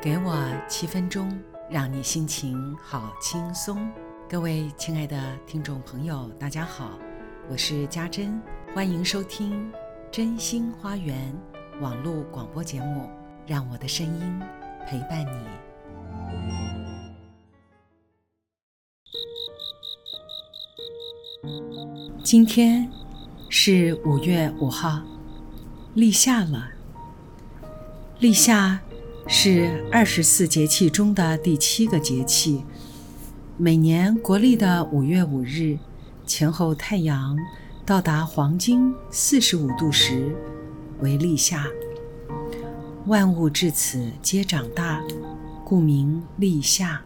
给我七分钟，让你心情好轻松。各位亲爱的听众朋友，大家好，我是家珍，欢迎收听真心花园网络广播节目，让我的声音陪伴你。今天是五月五号，立夏了。立夏是二十四节气中的第七个节气。每年国历的五月五日前后，太阳到达黄金四十五度时为立夏。万物至此皆长大，故名立夏。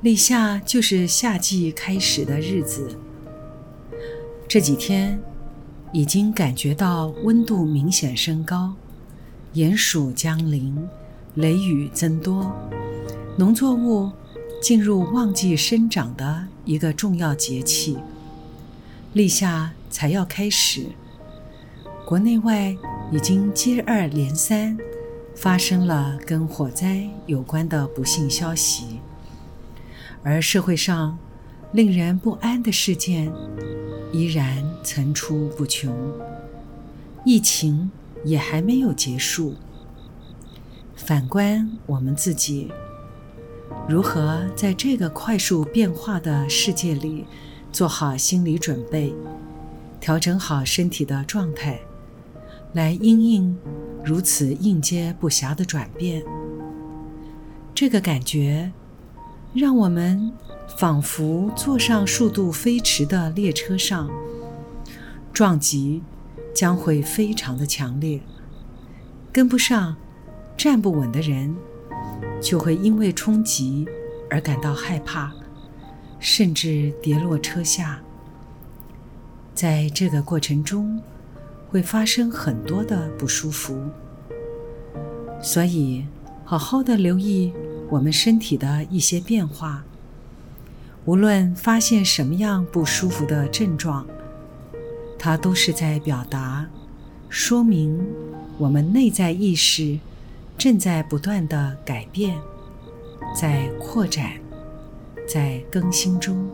立夏就是夏季开始的日子。这几天已经感觉到温度明显升高，炎暑将临，雷雨增多，农作物进入旺季生长的一个重要节气。立夏才要开始，国内外已经接二连三发生了跟火灾有关的不幸消息，而社会上令人不安的事件。依然层出不穷，疫情也还没有结束。反观我们自己，如何在这个快速变化的世界里做好心理准备，调整好身体的状态，来应应如此应接不暇的转变？这个感觉，让我们。仿佛坐上速度飞驰的列车上，撞击将会非常的强烈。跟不上、站不稳的人，就会因为冲击而感到害怕，甚至跌落车下。在这个过程中，会发生很多的不舒服。所以，好好的留意我们身体的一些变化。无论发现什么样不舒服的症状，它都是在表达、说明我们内在意识正在不断的改变，在扩展，在更新中。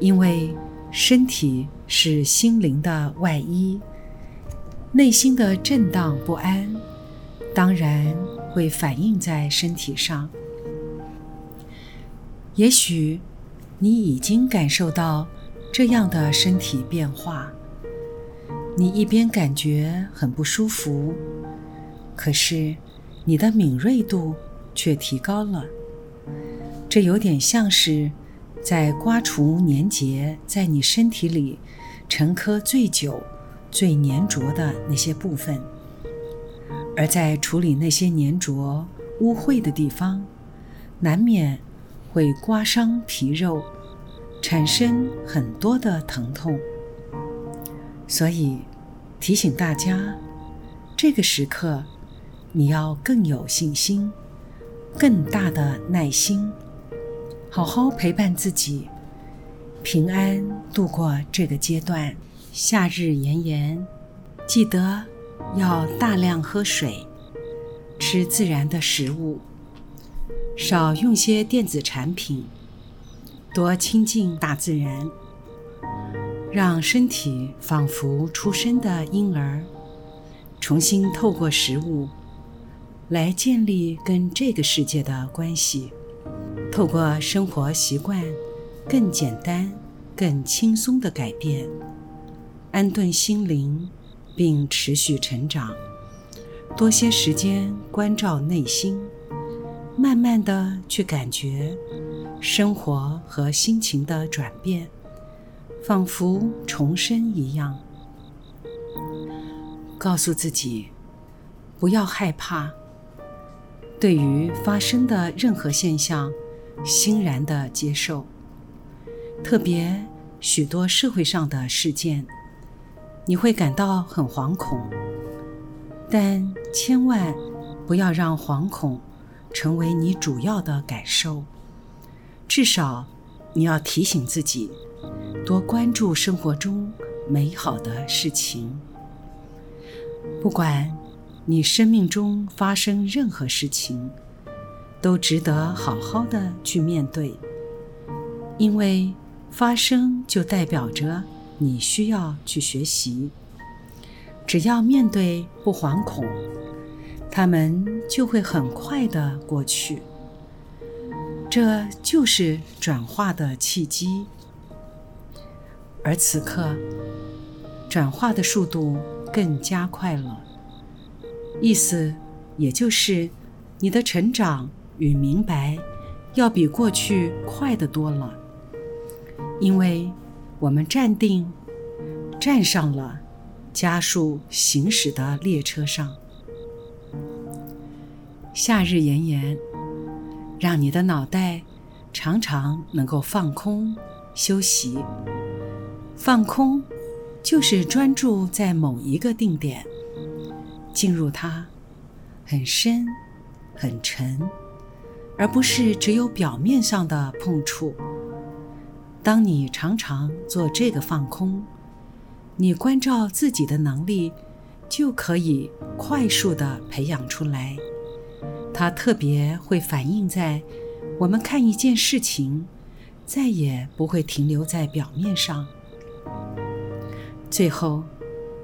因为身体是心灵的外衣，内心的震荡不安，当然会反映在身体上。也许你已经感受到这样的身体变化，你一边感觉很不舒服，可是你的敏锐度却提高了。这有点像是在刮除粘结在你身体里沉疴最久、最粘着的那些部分，而在处理那些粘着污秽的地方，难免。会刮伤皮肉，产生很多的疼痛。所以提醒大家，这个时刻你要更有信心，更大的耐心，好好陪伴自己，平安度过这个阶段。夏日炎炎，记得要大量喝水，吃自然的食物。少用些电子产品，多亲近大自然，让身体仿佛出生的婴儿，重新透过食物来建立跟这个世界的关系。透过生活习惯更简单、更轻松的改变，安顿心灵，并持续成长。多些时间关照内心。慢慢的去感觉生活和心情的转变，仿佛重生一样。告诉自己不要害怕，对于发生的任何现象，欣然的接受。特别许多社会上的事件，你会感到很惶恐，但千万不要让惶恐。成为你主要的感受，至少你要提醒自己，多关注生活中美好的事情。不管你生命中发生任何事情，都值得好好的去面对，因为发生就代表着你需要去学习。只要面对不惶恐，他们就会很快的过去。这就是转化的契机。而此刻，转化的速度更加快了。意思也就是，你的成长与明白要比过去快得多了。因为我们站定，站上了加速行驶的列车上。夏日炎炎，让你的脑袋常常能够放空休息。放空，就是专注在某一个定点，进入它，很深，很沉，而不是只有表面上的碰触。当你常常做这个放空，你关照自己的能力就可以快速的培养出来。它特别会反映在我们看一件事情，再也不会停留在表面上。最后，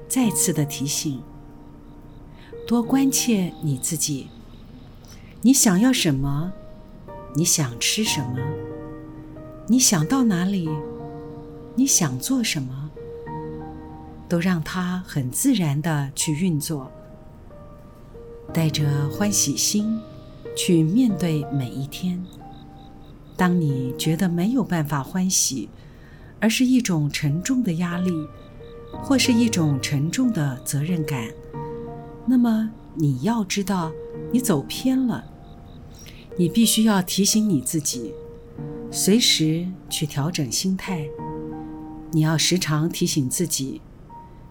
再次的提醒：多关切你自己。你想要什么？你想吃什么？你想到哪里？你想做什么？都让它很自然的去运作，带着欢喜心去面对每一天。当你觉得没有办法欢喜，而是一种沉重的压力。或是一种沉重的责任感，那么你要知道，你走偏了。你必须要提醒你自己，随时去调整心态。你要时常提醒自己，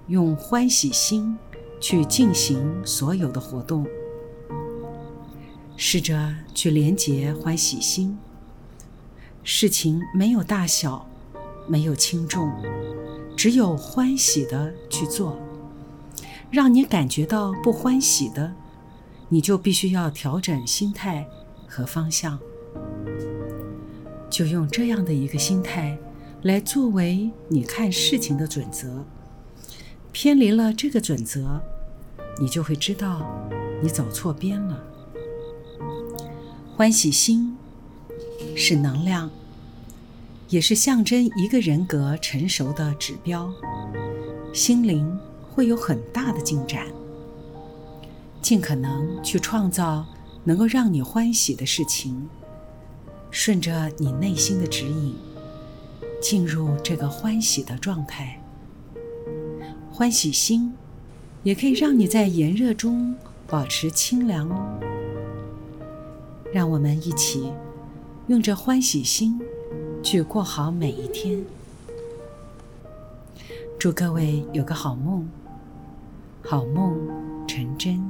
用欢喜心去进行所有的活动。试着去连结欢喜心。事情没有大小，没有轻重。只有欢喜的去做，让你感觉到不欢喜的，你就必须要调整心态和方向。就用这样的一个心态来作为你看事情的准则。偏离了这个准则，你就会知道你走错边了。欢喜心是能量。也是象征一个人格成熟的指标，心灵会有很大的进展。尽可能去创造能够让你欢喜的事情，顺着你内心的指引，进入这个欢喜的状态。欢喜心也可以让你在炎热中保持清凉哦。让我们一起用这欢喜心。去过好每一天。祝各位有个好梦，好梦成真。